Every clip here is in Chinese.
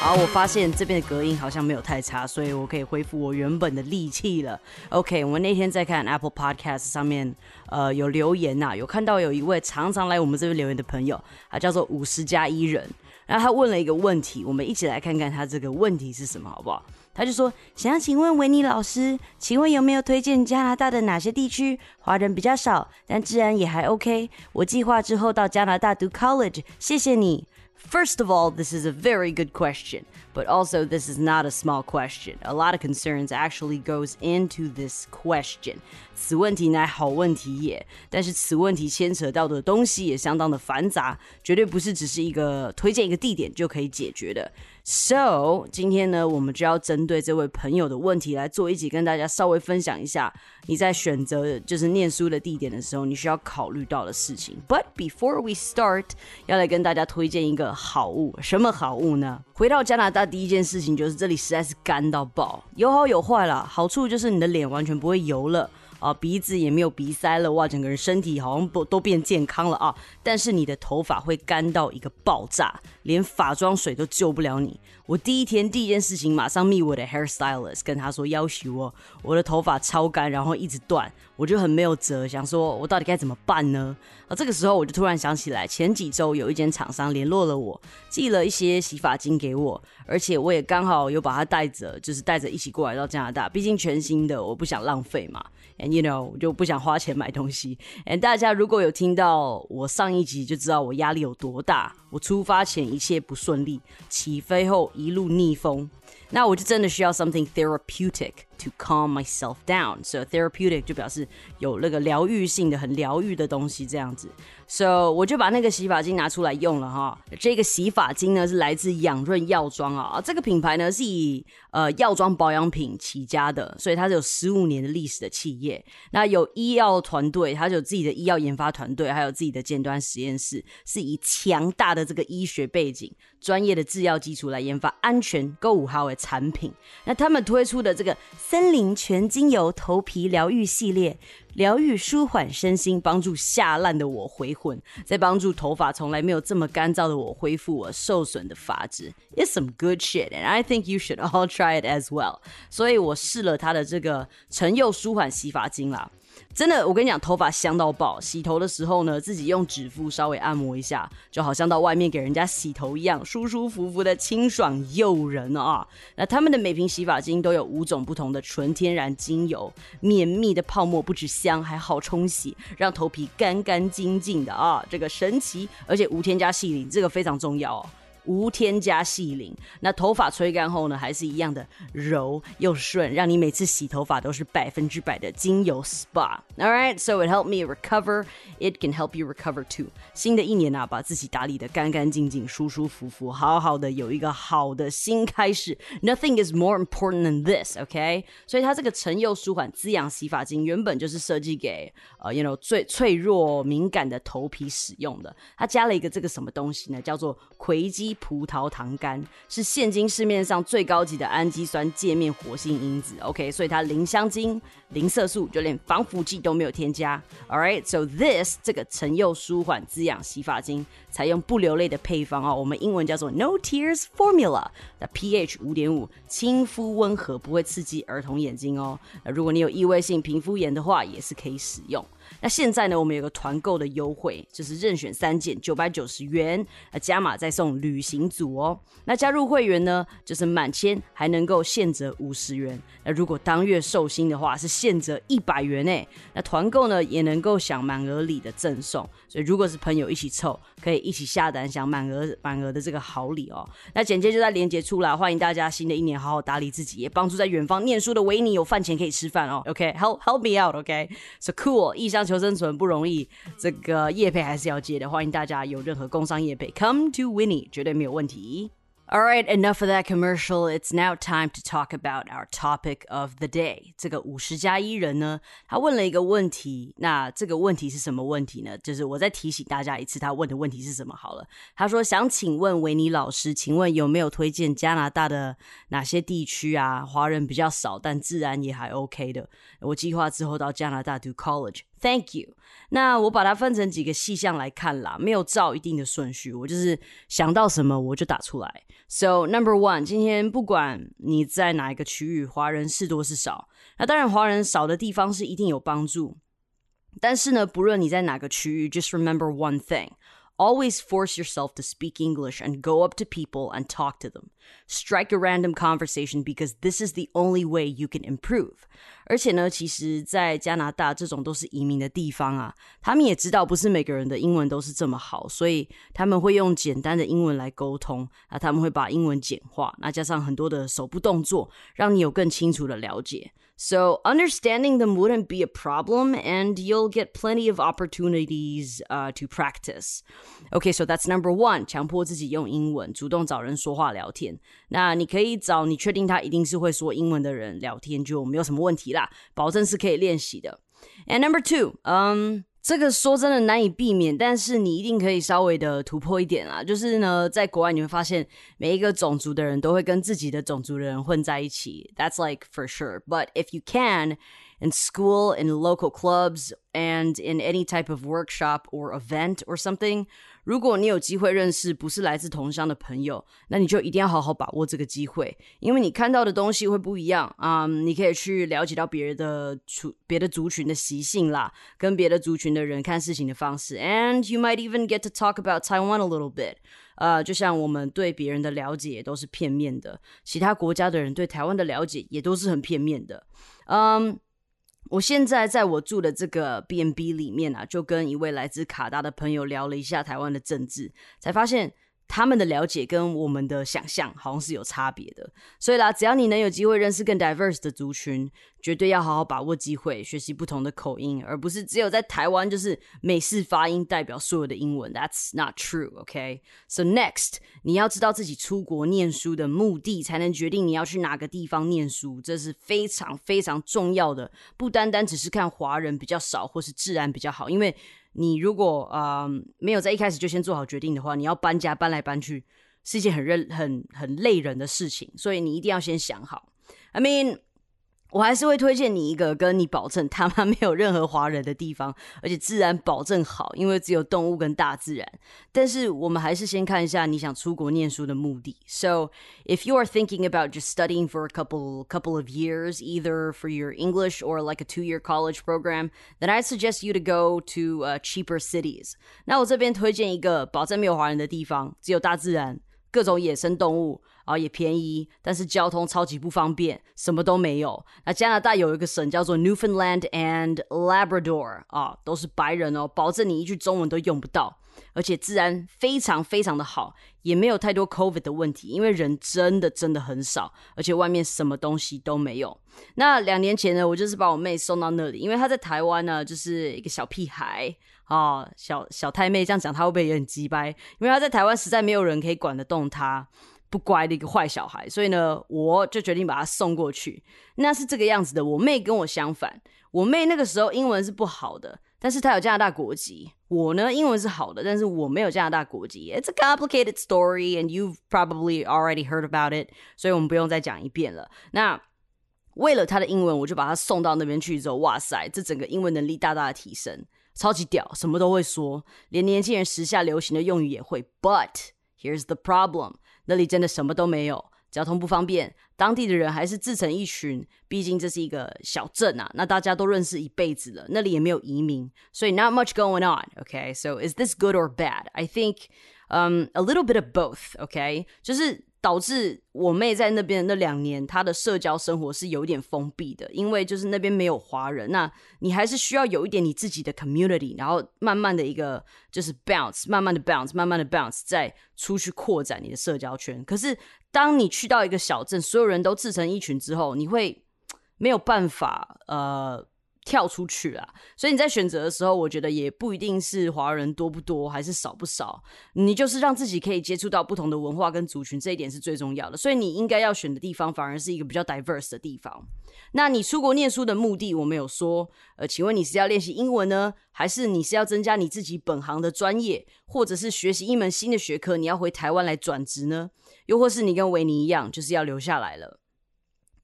好，我发现这边的隔音好像没有太差，所以我可以恢复我原本的力气了。OK，我们那天在看 Apple Podcast 上面，呃，有留言呐，有看到有一位常常来我们这边留言的朋友，他叫做五十加一人，然后他问了一个问题，我们一起来看看他这个问题是什么，好不好？他就说，想要请问维尼老师，请问有没有推荐加拿大的哪些地区华人比较少，但治安也还 OK？我计划之后到加拿大读 college，谢谢你。First of all, this is a very good question, but also this is not a small question. A lot of concerns actually goes into this question. 此问题乃好问题也，但是此问题牵扯到的东西也相当的繁杂，绝对不是只是一个推荐一个地点就可以解决的。So，今天呢，我们就要针对这位朋友的问题来做一集，跟大家稍微分享一下你在选择就是念书的地点的时候，你需要考虑到的事情。But before we start，要来跟大家推荐一个好物，什么好物呢？回到加拿大第一件事情就是这里实在是干到爆，有好有坏啦。好处就是你的脸完全不会油了。啊，鼻子也没有鼻塞了，哇，整个人身体好像都都变健康了啊！但是你的头发会干到一个爆炸，连化妆水都救不了你。我第一天第一件事情，马上密我的 hairstylist，跟他说要求我，我的头发超干，然后一直断，我就很没有辙，想说我到底该怎么办呢？啊，这个时候我就突然想起来，前几周有一间厂商联络了我，寄了一些洗发精给我，而且我也刚好有把它带着，就是带着一起过来到加拿大，毕竟全新的，我不想浪费嘛。And you know，我就不想花钱买东西。And 大家如果有听到我上一集，就知道我压力有多大。我出发前一一切不顺利，起飞后一路逆风。那我就真的需要 something therapeutic to calm myself down。So therapeutic 就表示有那个疗愈性的、很疗愈的东西这样子。So 我就把那个洗发精拿出来用了哈。这个洗发精呢是来自养润药妆啊，这个品牌呢是以呃药妆保养品起家的，所以它是有十五年的历史的企业。那有医药团队，它有自己的医药研发团队，还有自己的尖端实验室，是以强大的这个医学背景、专业的制药基础来研发安全、够五号的产品。那他们推出的这个森林全精油头皮疗愈系列。疗愈、舒缓身心，帮助下烂的我回魂，再帮助头发从来没有这么干燥的我恢复我受损的发质。It's some good shit, and I think you should all try it as well。所以我试了它的这个陈釉舒缓洗发精啦。真的，我跟你讲，头发香到爆。洗头的时候呢，自己用指腹稍微按摩一下，就好像到外面给人家洗头一样，舒舒服服的，清爽诱人啊！那他们的每瓶洗发精都有五种不同的纯天然精油，绵密的泡沫不止香，还好冲洗，让头皮干干净净的啊！这个神奇，而且无添加细鳞，这个非常重要哦。无添加细鳞，那头发吹干后呢，还是一样的柔又顺，让你每次洗头发都是百分之百的精油 SPA。All right, so it helped me recover. It can help you recover too. 新的一年啊，把自己打理的干干净净、舒舒服服，好好的有一个好的新开始。Nothing is more important than this. OK，所以它这个陈釉舒缓滋养洗发精原本就是设计给呃，you know 最脆弱敏感的头皮使用的。它加了一个这个什么东西呢？叫做葵基。葡萄糖苷是现今市面上最高级的氨基酸界面活性因子，OK，所以它零香精、零色素，就连防腐剂都没有添加。All right，so this 这个陈釉舒缓滋养洗发精采用不流泪的配方哦，我们英文叫做 No Tears Formula，那 pH 五点五，亲肤温和，不会刺激儿童眼睛哦。如果你有异位性皮肤炎的话，也是可以使用。那现在呢，我们有个团购的优惠，就是任选三件九百九十元，加码再送旅行组哦。那加入会员呢，就是满千还能够现折五十元。那如果当月寿星的话，是现折一百元诶。那团购呢，也能够享满额礼的赠送。所以如果是朋友一起凑，可以一起下单享满额满额的这个好礼哦。那简介就在链接处啦，欢迎大家新的一年好好打理自己，也帮助在远方念书的维尼有饭钱可以吃饭哦。OK，help help me out，OK，so cool，意向。求生存不容易，这个叶配还是要接的。欢迎大家有任何工商业配，Come to Winnie，绝对没有问题。All right, enough of that commercial. It's now time to talk about our topic of the day. 这个五十加一人呢，他问了一个问题。那这个问题是什么问题呢？就是我再提醒大家一次，他问的问题是什么好了。他说想请问维尼老师，请问有没有推荐加拿大的哪些地区啊，华人比较少，但自然也还 OK 的？我计划之后到加拿大读 college。Thank you。那我把它分成几个细项来看啦，没有照一定的顺序，我就是想到什么我就打出来。So number one，今天不管你在哪一个区域，华人是多是少，那当然华人少的地方是一定有帮助。但是呢，不论你在哪个区域，just remember one thing。Always force yourself to speak English and go up to people and talk to them. Strike a random conversation because this is the only way you can improve. 而且呢，其实，在加拿大这种都是移民的地方啊，他们也知道不是每个人的英文都是这么好，所以他们会用简单的英文来沟通。那他们会把英文简化，那加上很多的手部动作，让你有更清楚的了解。 So understanding them wouldn't be a problem, and you'll get plenty of opportunities uh, to practice. Okay, so that's number one. 强迫自己用英文，主动找人说话聊天。那你可以找你确定他一定是会说英文的人聊天，就没有什么问题啦，保证是可以练习的。And number two, um. 这个说真的难以避免，但是你一定可以稍微的突破一点啊。就是呢，在国外你会发现，每一个种族的人都会跟自己的种族的人混在一起。That's like for sure. But if you can, in school, in local clubs, and in any type of workshop or event or something. 如果你有机会认识不是来自同乡的朋友，那你就一定要好好把握这个机会，因为你看到的东西会不一样啊！你可以去了解到别人的族、别的族群的习性啦，跟别的族群的人看事情的方式，and you might even get to talk about Taiwan a little bit。呃，就像我们对别人的了解都是片面的，其他国家的人对台湾的了解也都是很片面的，嗯。我现在在我住的这个 B N B 里面啊，就跟一位来自卡达的朋友聊了一下台湾的政治，才发现。他们的了解跟我们的想象好像是有差别的，所以啦，只要你能有机会认识更 diverse 的族群，绝对要好好把握机会，学习不同的口音，而不是只有在台湾就是美式发音代表所有的英文。That's not true, OK? So next，你要知道自己出国念书的目的，才能决定你要去哪个地方念书，这是非常非常重要的。不单单只是看华人比较少或是治安比较好，因为。你如果啊没有在一开始就先做好决定的话，你要搬家搬来搬去是一件很认很很累人的事情，所以你一定要先想好。I mean. 我还是会推荐你一个跟你保证他妈没有任何华人的地方，而且自然保证好，因为只有动物跟大自然。但是我们还是先看一下你想出国念书的目的。So if you are thinking about just studying for a couple couple of years, either for your English or like a two-year college program, then I suggest you to go to uh, cheaper cities. 那我这边推荐一个保证没有华人的地方，只有大自然。各种野生动物啊，也便宜，但是交通超级不方便，什么都没有。那加拿大有一个省叫做 Newfoundland and Labrador 啊，都是白人哦，保证你一句中文都用不到，而且自然非常非常的好，也没有太多 COVID 的问题，因为人真的真的很少，而且外面什么东西都没有。那两年前呢，我就是把我妹送到那里，因为她在台湾呢，就是一个小屁孩。哦，小小太妹这样讲，她会不会也很鸡掰？因为她在台湾实在没有人可以管得动她，不乖的一个坏小孩，所以呢，我就决定把她送过去。那是这个样子的，我妹跟我相反，我妹那个时候英文是不好的，但是她有加拿大国籍。我呢，英文是好的，但是我没有加拿大国籍。It's a complicated story, and you've probably already heard about it，所以我们不用再讲一遍了。那为了她的英文，我就把她送到那边去之后，哇塞，这整个英文能力大大的提升。超级屌，什么都会说，连年轻人时下流行的用语也会。But here's the problem，那里真的什么都没有，交通不方便，当地的人还是自成一群。毕竟这是一个小镇啊，那大家都认识一辈子了，那里也没有移民，所以 not much going on. Okay, so is this good or bad? I think um a little bit of both. Okay，就是。 导致我妹在那边那两年，她的社交生活是有点封闭的，因为就是那边没有华人。那你还是需要有一点你自己的 community，然后慢慢的一个就是 bounce，慢慢的 bounce，慢慢的 bounce，再出去扩展你的社交圈。可是当你去到一个小镇，所有人都自成一群之后，你会没有办法呃。跳出去啦。所以你在选择的时候，我觉得也不一定是华人多不多，还是少不少，你就是让自己可以接触到不同的文化跟族群，这一点是最重要的。所以你应该要选的地方，反而是一个比较 diverse 的地方。那你出国念书的目的，我们有说，呃，请问你是要练习英文呢，还是你是要增加你自己本行的专业，或者是学习一门新的学科？你要回台湾来转职呢？又或是你跟维尼一样，就是要留下来了？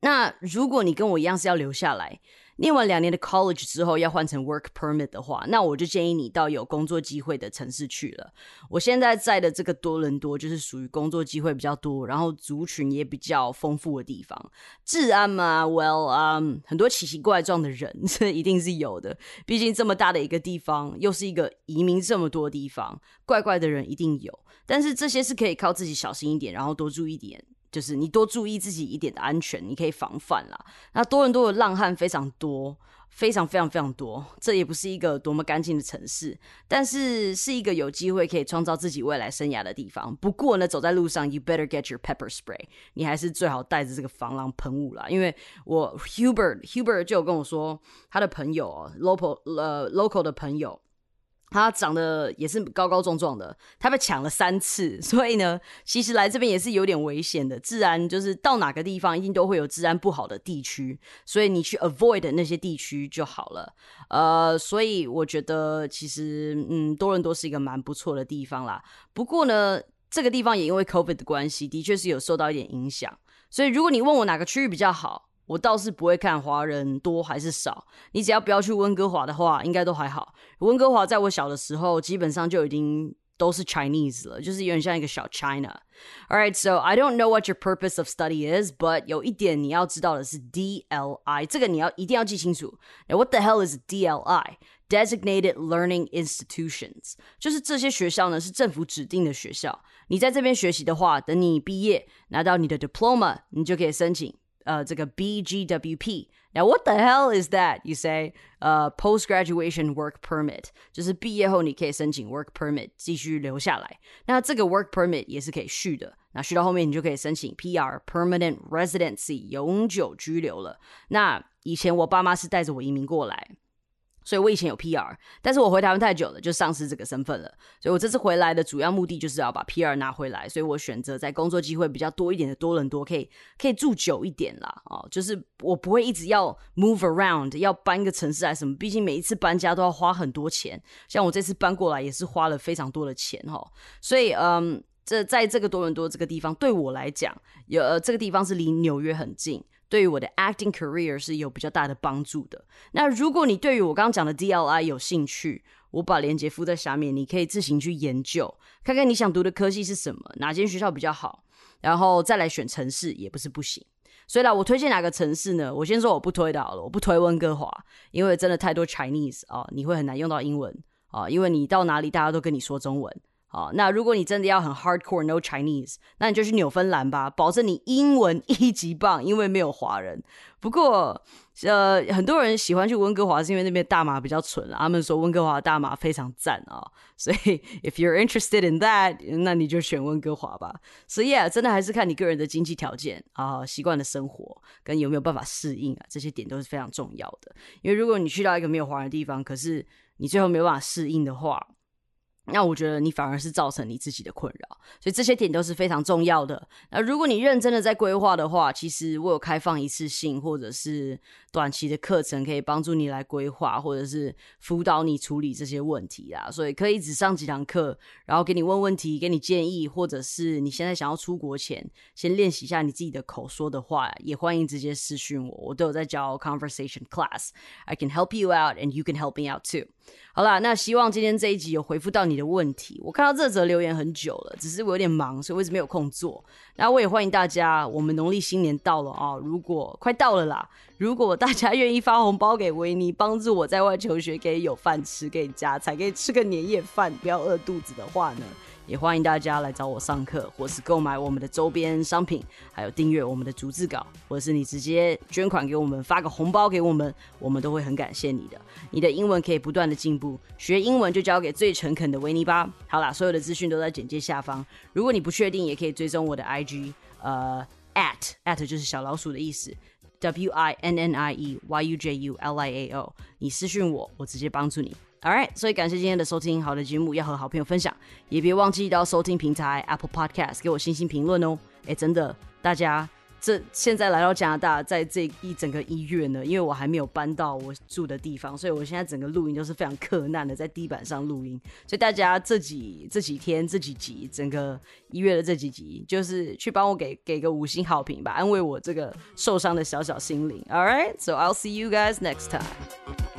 那如果你跟我一样是要留下来。念完两年的 college 之后，要换成 work permit 的话，那我就建议你到有工作机会的城市去了。我现在在的这个多伦多，就是属于工作机会比较多，然后族群也比较丰富的地方。治安嘛，well，嗯，很多奇奇怪状的人，这一定是有的。毕竟这么大的一个地方，又是一个移民这么多地方，怪怪的人一定有。但是这些是可以靠自己小心一点，然后多注意点。就是你多注意自己一点的安全，你可以防范啦。那多伦多的浪汉非常多，非常非常非常多。这也不是一个多么干净的城市，但是是一个有机会可以创造自己未来生涯的地方。不过呢，走在路上，you better get your pepper spray，你还是最好带着这个防狼喷雾啦。因为我 Hubert Hubert 就有跟我说，他的朋友 local 呃 local 的朋友。他长得也是高高壮壮的，他被抢了三次，所以呢，其实来这边也是有点危险的。治安就是到哪个地方一定都会有治安不好的地区，所以你去 avoid 那些地区就好了。呃，所以我觉得其实嗯，多伦多是一个蛮不错的地方啦。不过呢，这个地方也因为 COVID 的关系，的确是有受到一点影响。所以如果你问我哪个区域比较好？我倒是不会看华人多还是少，你只要不要去温哥华的话，应该都还好。温哥华在我小的时候，基本上就已经都是 Chinese 了，就是有点像一个小 China。All right, so I don't know what your purpose of study is, but 有一点你要知道的是 DLI，这个你要一定要记清楚。What the hell is DLI? Designated Learning Institutions，就是这些学校呢是政府指定的学校。你在这边学习的话，等你毕业拿到你的 diploma，你就可以申请。呃这个 BGWP。Now what the hell is that? You say 呃 post graduation work permit，就是毕业后你可以申请 work permit 继续留下来。那这个 work permit 也是可以续的。那续到后面你就可以申请 PR permanent residency 永久居留了。那以前我爸妈是带着我移民过来。 所以我以前有 PR，但是我回台湾太久了，就丧失这个身份了。所以我这次回来的主要目的就是要把 PR 拿回来。所以我选择在工作机会比较多一点的多伦多，可以可以住久一点啦。哦，就是我不会一直要 move around，要搬一个城市还是什么。毕竟每一次搬家都要花很多钱，像我这次搬过来也是花了非常多的钱哈。所以嗯，这在这个多伦多这个地方对我来讲，有呃这个地方是离纽约很近。对于我的 acting career 是有比较大的帮助的。那如果你对于我刚刚讲的 DLI 有兴趣，我把链接附在下面，你可以自行去研究，看看你想读的科系是什么，哪间学校比较好，然后再来选城市也不是不行。所以啦，我推荐哪个城市呢？我先说我不推的好了，我不推温哥华，因为真的太多 Chinese 啊，你会很难用到英文啊，因为你到哪里大家都跟你说中文。哦，那如果你真的要很 hardcore no Chinese，那你就去纽芬兰吧，保证你英文 一级棒，因为没有华人。不过，呃，很多人喜欢去温哥华，是因为那边大麻比较纯。他们说温哥华大麻非常赞啊，所以 if you're interested in that，那你就选温哥华吧。所以啊，真的还是看你个人的经济条件啊、习惯的生活跟有没有办法适应啊，这些点都是非常重要的。因为如果你去到一个没有华人的地方，可是你最后没有办法适应的话，那我觉得你反而是造成你自己的困扰，所以这些点都是非常重要的。那如果你认真的在规划的话，其实我有开放一次性或者是短期的课程，可以帮助你来规划，或者是辅导你处理这些问题啦。所以可以只上几堂课，然后给你问问题，给你建议，或者是你现在想要出国前先练习一下你自己的口说的话，也欢迎直接私讯我，我都有在教 conversation class，I can help you out and you can help me out too。好啦，那希望今天这一集有回复到你的问题。我看到这则留言很久了，只是我有点忙，所以我一直没有空做。那我也欢迎大家，我们农历新年到了啊，如果快到了啦，如果大家愿意发红包给维尼，帮助我在外求学，可以有饭吃，可以加菜，可以吃个年夜饭，不要饿肚子的话呢？也欢迎大家来找我上课，或是购买我们的周边商品，还有订阅我们的逐字稿，或者是你直接捐款给我们，发个红包给我们，我们都会很感谢你的。你的英文可以不断的进步，学英文就交给最诚恳的维尼吧。好啦，所有的资讯都在简介下方。如果你不确定，也可以追踪我的 IG，呃，at at 就是小老鼠的意思。W I N N I E Y U J U L I A O，你私讯我，我直接帮助你。Alright，所以感谢今天的收听，好的节目要和好朋友分享，也别忘记到收听平台 Apple Podcast 给我星星评论哦。哎，真的，大家。这现在来到加拿大，在这一整个医院呢，因为我还没有搬到我住的地方，所以我现在整个录音都是非常困难的，在地板上录音。所以大家这几这几天这几集，整个一月的这几集，就是去帮我给给个五星好评吧，安慰我这个受伤的小小心灵。All right, so I'll see you guys next time.